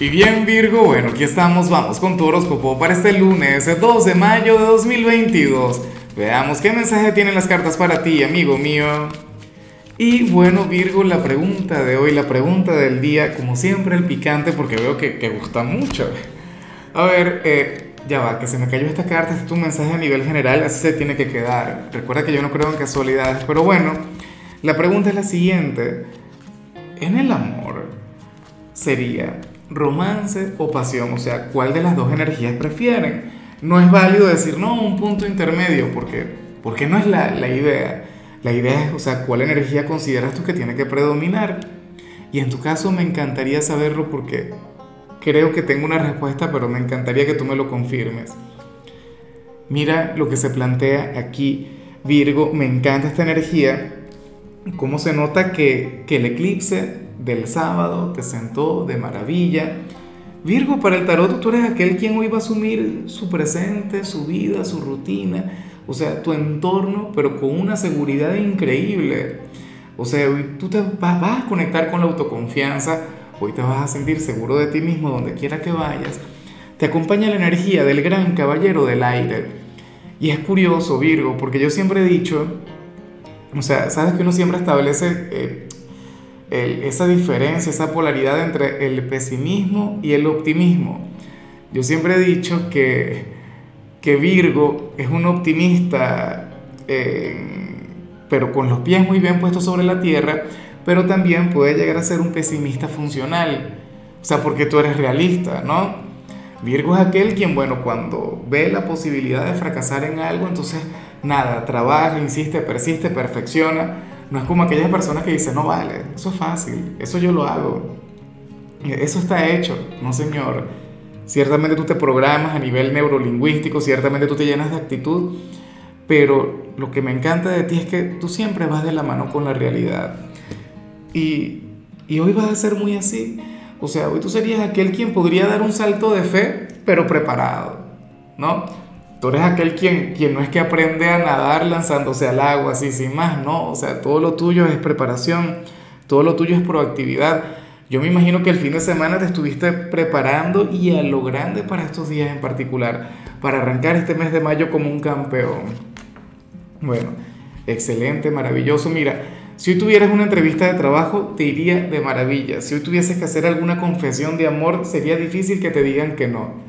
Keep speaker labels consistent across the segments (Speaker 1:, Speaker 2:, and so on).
Speaker 1: Y bien Virgo, bueno, aquí estamos, vamos con tu horóscopo para este lunes, 2 de mayo de 2022. Veamos qué mensaje tienen las cartas para ti, amigo mío. Y bueno Virgo, la pregunta de hoy, la pregunta del día, como siempre el picante, porque veo que, que gusta mucho. A ver, eh, ya va, que se me cayó esta carta, este es un mensaje a nivel general, así se tiene que quedar. Recuerda que yo no creo en casualidades, pero bueno, la pregunta es la siguiente. En el amor sería, romance o pasión, o sea, ¿cuál de las dos energías prefieren? No es válido decir, no, un punto intermedio, porque, porque no es la, la idea. La idea es, o sea, ¿cuál energía consideras tú que tiene que predominar? Y en tu caso me encantaría saberlo porque creo que tengo una respuesta, pero me encantaría que tú me lo confirmes. Mira lo que se plantea aquí, Virgo, me encanta esta energía, cómo se nota que, que el eclipse del sábado te sentó de maravilla. Virgo, para el tarot tú eres aquel quien hoy va a asumir su presente, su vida, su rutina, o sea, tu entorno, pero con una seguridad increíble. O sea, hoy tú te vas, a conectar con la autoconfianza, hoy te vas a sentir seguro de ti mismo donde quiera que vayas. Te acompaña la energía del gran caballero del aire. Y es curioso, Virgo, porque yo siempre he dicho, o sea, sabes que uno siempre establece eh, esa diferencia, esa polaridad entre el pesimismo y el optimismo. Yo siempre he dicho que, que Virgo es un optimista, eh, pero con los pies muy bien puestos sobre la tierra, pero también puede llegar a ser un pesimista funcional. O sea, porque tú eres realista, ¿no? Virgo es aquel quien, bueno, cuando ve la posibilidad de fracasar en algo, entonces nada, trabaja, insiste, persiste, perfecciona no es como aquellas personas que dicen, no vale, eso es fácil, eso yo lo hago, eso está hecho, no señor. Ciertamente tú te programas a nivel neurolingüístico, ciertamente tú te llenas de actitud, pero lo que me encanta de ti es que tú siempre vas de la mano con la realidad. Y, y hoy vas a ser muy así. O sea, hoy tú serías aquel quien podría dar un salto de fe, pero preparado, ¿no? Tú eres aquel quien, quien no es que aprende a nadar lanzándose al agua, así sin más, no. O sea, todo lo tuyo es preparación, todo lo tuyo es proactividad. Yo me imagino que el fin de semana te estuviste preparando y a lo grande para estos días en particular, para arrancar este mes de mayo como un campeón. Bueno, excelente, maravilloso. Mira, si hoy tuvieras una entrevista de trabajo, te iría de maravilla. Si hoy tuvieses que hacer alguna confesión de amor, sería difícil que te digan que no.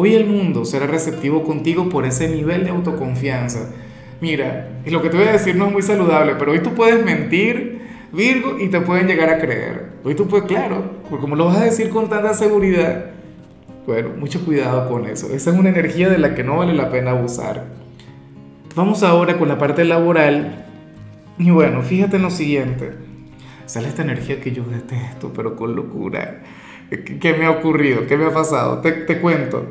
Speaker 1: Hoy el mundo será receptivo contigo por ese nivel de autoconfianza. Mira, y lo que te voy a decir no es muy saludable, pero hoy tú puedes mentir, Virgo, y te pueden llegar a creer. Hoy tú puedes, claro, porque como lo vas a decir con tanta seguridad, bueno, mucho cuidado con eso. Esa es una energía de la que no vale la pena abusar. Vamos ahora con la parte laboral. Y bueno, fíjate en lo siguiente. Sale esta energía que yo detesto, pero con locura. ¿Qué me ha ocurrido? ¿Qué me ha pasado? Te, te cuento.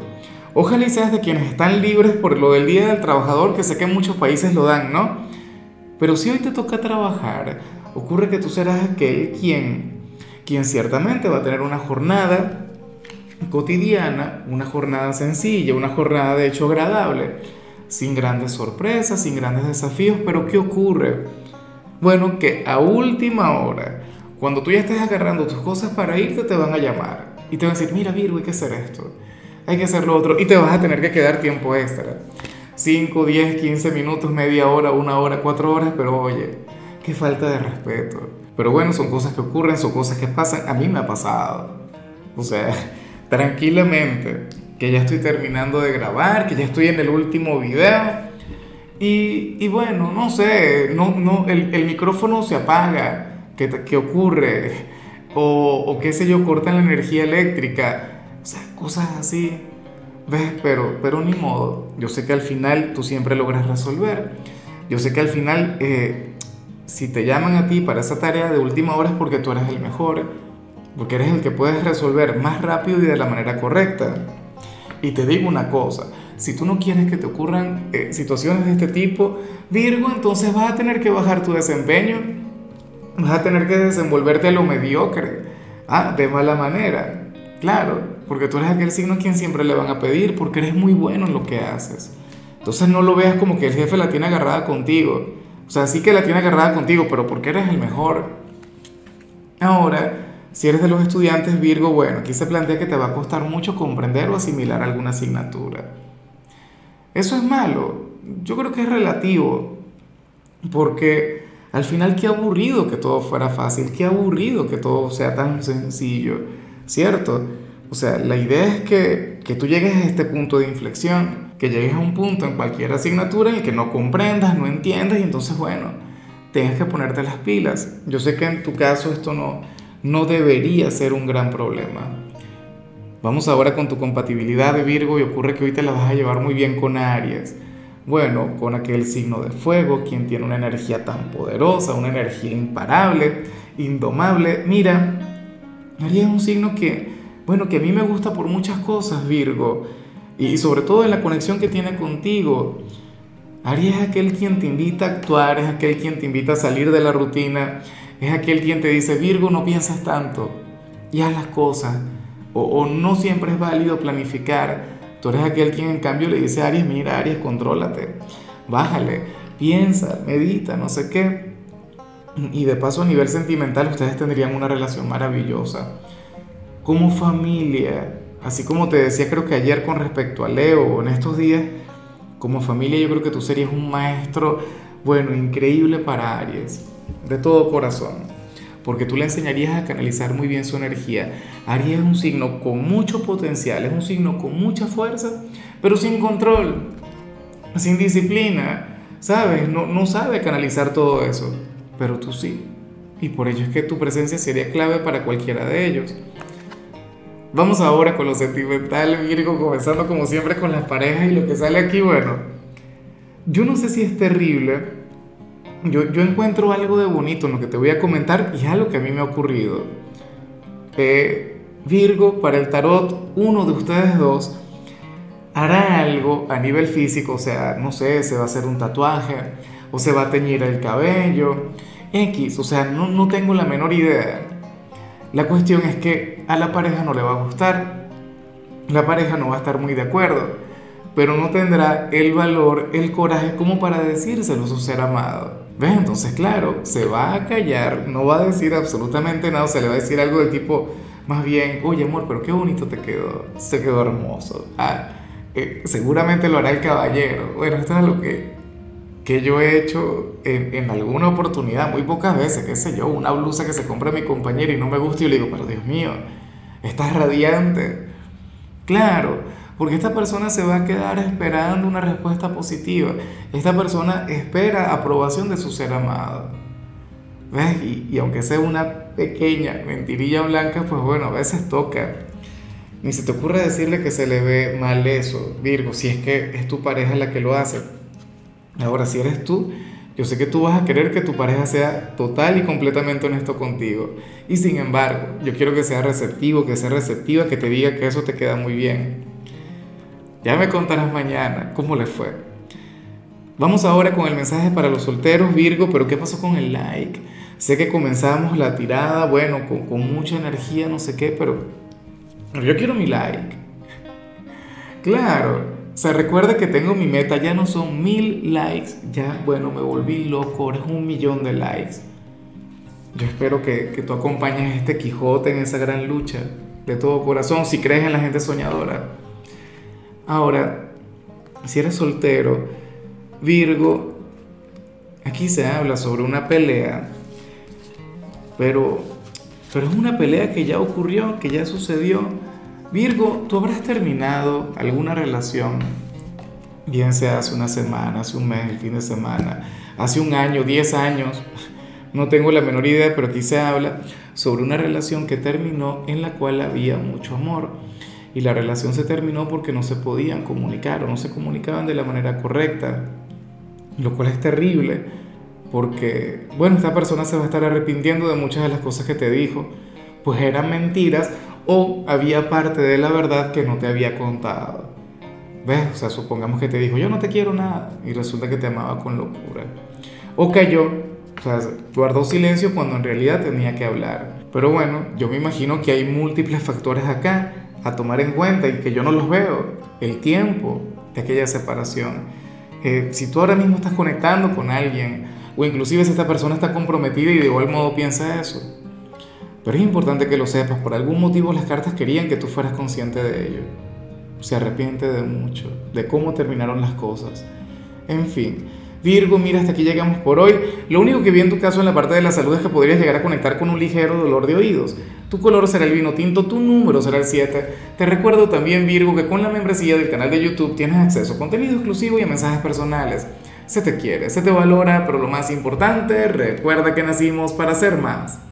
Speaker 1: Ojalá y seas de quienes están libres por lo del Día del Trabajador, que sé que en muchos países lo dan, ¿no? Pero si hoy te toca trabajar, ocurre que tú serás aquel quien, quien ciertamente va a tener una jornada cotidiana, una jornada sencilla, una jornada de hecho agradable, sin grandes sorpresas, sin grandes desafíos, pero ¿qué ocurre? Bueno, que a última hora, cuando tú ya estés agarrando tus cosas para irte, te van a llamar y te van a decir, mira Virgo, hay que hacer esto, hay que hacer lo otro, y te vas a tener que quedar tiempo extra. 5, 10, 15 minutos, media hora, una hora, cuatro horas, pero oye, qué falta de respeto. Pero bueno, son cosas que ocurren, son cosas que pasan. A mí me ha pasado. O sea, tranquilamente, que ya estoy terminando de grabar, que ya estoy en el último video. Y, y bueno, no sé, no, no, el, el micrófono se apaga ¿Qué, ocurre? O, o, qué sé yo, cortan la energía eléctrica. O sea, cosas así. ¿Ves? Pero, pero ni modo. Yo sé que al final tú siempre logras resolver. Yo sé que al final, eh, si te llaman a ti para esa tarea de última hora es porque tú eres el mejor. Porque eres el que puedes resolver más rápido y de la manera correcta. Y te digo una cosa, si tú no quieres que te ocurran eh, situaciones de este tipo, Virgo, entonces vas a tener que bajar tu desempeño vas a tener que desenvolverte lo mediocre, ah, de mala manera, claro, porque tú eres aquel signo a quien siempre le van a pedir, porque eres muy bueno en lo que haces. Entonces no lo veas como que el jefe la tiene agarrada contigo. O sea, sí que la tiene agarrada contigo, pero porque eres el mejor. Ahora, Si eres de los estudiantes Virgo, bueno, aquí se plantea que te va a costar mucho comprender o asimilar alguna asignatura. ¿Eso es malo? Yo creo que es relativo, porque al final qué aburrido que todo fuera fácil, qué aburrido que todo sea tan sencillo, ¿cierto? O sea, la idea es que, que tú llegues a este punto de inflexión, que llegues a un punto en cualquier asignatura en el que no comprendas, no entiendas y entonces, bueno, tengas que ponerte las pilas. Yo sé que en tu caso esto no, no debería ser un gran problema. Vamos ahora con tu compatibilidad de Virgo y ocurre que hoy te la vas a llevar muy bien con Aries. Bueno, con aquel signo de fuego, quien tiene una energía tan poderosa, una energía imparable, indomable. Mira, Aries es un signo que, bueno, que a mí me gusta por muchas cosas, Virgo, y sobre todo en la conexión que tiene contigo. Aries es aquel quien te invita a actuar, es aquel quien te invita a salir de la rutina, es aquel quien te dice, Virgo, no piensas tanto y haz las cosas. O, no siempre es válido planificar. Tú eres aquel quien en cambio le dice Aries, mira Aries, contrólate, bájale, piensa, medita, no sé qué. Y de paso a nivel sentimental ustedes tendrían una relación maravillosa. Como familia, así como te decía creo que ayer con respecto a Leo, en estos días, como familia yo creo que tú serías un maestro, bueno, increíble para Aries de todo corazón, porque tú le enseñarías a canalizar muy bien su energía. Aries es un signo con mucho potencial, es un signo con mucha fuerza, pero sin control, sin disciplina, ¿sabes? No, no sabe canalizar todo eso, pero tú sí. Y por ello es que tu presencia sería clave para cualquiera de ellos. Vamos ahora con lo sentimental, Virgo, comenzando como siempre con las parejas y lo que sale aquí, bueno, yo no sé si es terrible, yo, encuentro algo de bonito en lo que te voy a comentar y es algo que a mí me ha ocurrido. Eh, Virgo, para el tarot, uno de ustedes dos hará algo a nivel físico, o sea, no sé, se va a hacer un tatuaje o se va a teñir el cabello, X, o sea, no, no tengo la menor idea. La cuestión es que a la pareja no le va a gustar, la pareja no va a estar muy de acuerdo, pero no tendrá el valor, el coraje como para decírselo a su ser amado. ¿Ves? Entonces, claro, se va a callar, no va a decir absolutamente nada, se le va a decir algo del tipo, más bien, oye amor, pero qué bonito te quedó, se quedó hermoso. Ah, eh, seguramente lo hará el caballero. Bueno, esto es lo que, que yo he hecho en, en, alguna oportunidad, muy pocas veces, qué sé yo, una blusa que se compra mi compañero y no me gusta y le digo, pero Dios mío, estás radiante. Claro, porque esta persona se va a quedar esperando una respuesta positiva. Esta persona espera aprobación de su ser amado. ¿Ves? Y, aunque sea una pequeña mentirilla blanca, pues bueno, a veces toca. Ni se te ocurre decirle que se le ve mal eso, Virgo, si es que es tu pareja la que lo hace. Ahora, si eres tú, yo sé que tú vas a querer que tu pareja sea total y completamente honesto contigo. Y sin embargo, yo quiero que sea receptivo, que sea receptiva, que te diga que eso te queda muy bien. Ya me contarás mañana cómo le fue. Vamos ahora con el mensaje para los solteros, Virgo, pero ¿qué pasó con el like? Sé que comenzamos la tirada, bueno, con, mucha energía, no sé qué, pero yo quiero mi like. Claro, se recuerda que tengo mi meta, ya no son mil likes, ya, bueno, me volví loco, ahora es un millón de likes. Yo espero que, que tú acompañes este Quijote en esa gran lucha de todo corazón, si crees en la gente soñadora. Ahora, si eres soltero, Virgo, aquí se habla sobre una pelea, pero, pero es una pelea que ya ocurrió, que ya sucedió. Virgo, tú habrás terminado alguna relación, bien sea hace una semana, hace un mes, el fin de semana, hace un año, diez años, no tengo la menor idea, pero aquí se habla sobre una relación que terminó en la cual había mucho amor. Y la relación se terminó porque no se podían comunicar o no se comunicaban de la manera correcta, lo cual es terrible porque, bueno, esta persona se va a estar arrepintiendo de muchas de las cosas que te dijo, pues eran mentiras o había parte de la verdad que no te había contado. ¿Ves? O sea, supongamos que te dijo, yo no te quiero nada, y resulta que te amaba con locura. O cayó, o sea, guardó silencio cuando en realidad tenía que hablar. Pero bueno, yo me imagino que hay múltiples factores acá a tomar en cuenta y que yo no los veo, el tiempo de aquella separación. Eh, si tú ahora mismo estás conectando con alguien, o inclusive si esta persona está comprometida y de igual modo piensa eso, Pero es importante que lo sepas, por algún motivo las cartas querían que tú fueras consciente de ello. Se arrepiente de mucho, de cómo terminaron las cosas. En fin, Virgo, mira, hasta aquí llegamos por hoy. Lo único que vi en tu caso en la parte de la salud es que podrías llegar a conectar con un ligero dolor de oídos. Tu color será el vino tinto, tu número será el 7. Te recuerdo también, Virgo, que con la membresía del canal de YouTube tienes acceso a contenido exclusivo y a mensajes personales. Se te quiere, se te valora, pero lo más importante, recuerda que nacimos para ser más.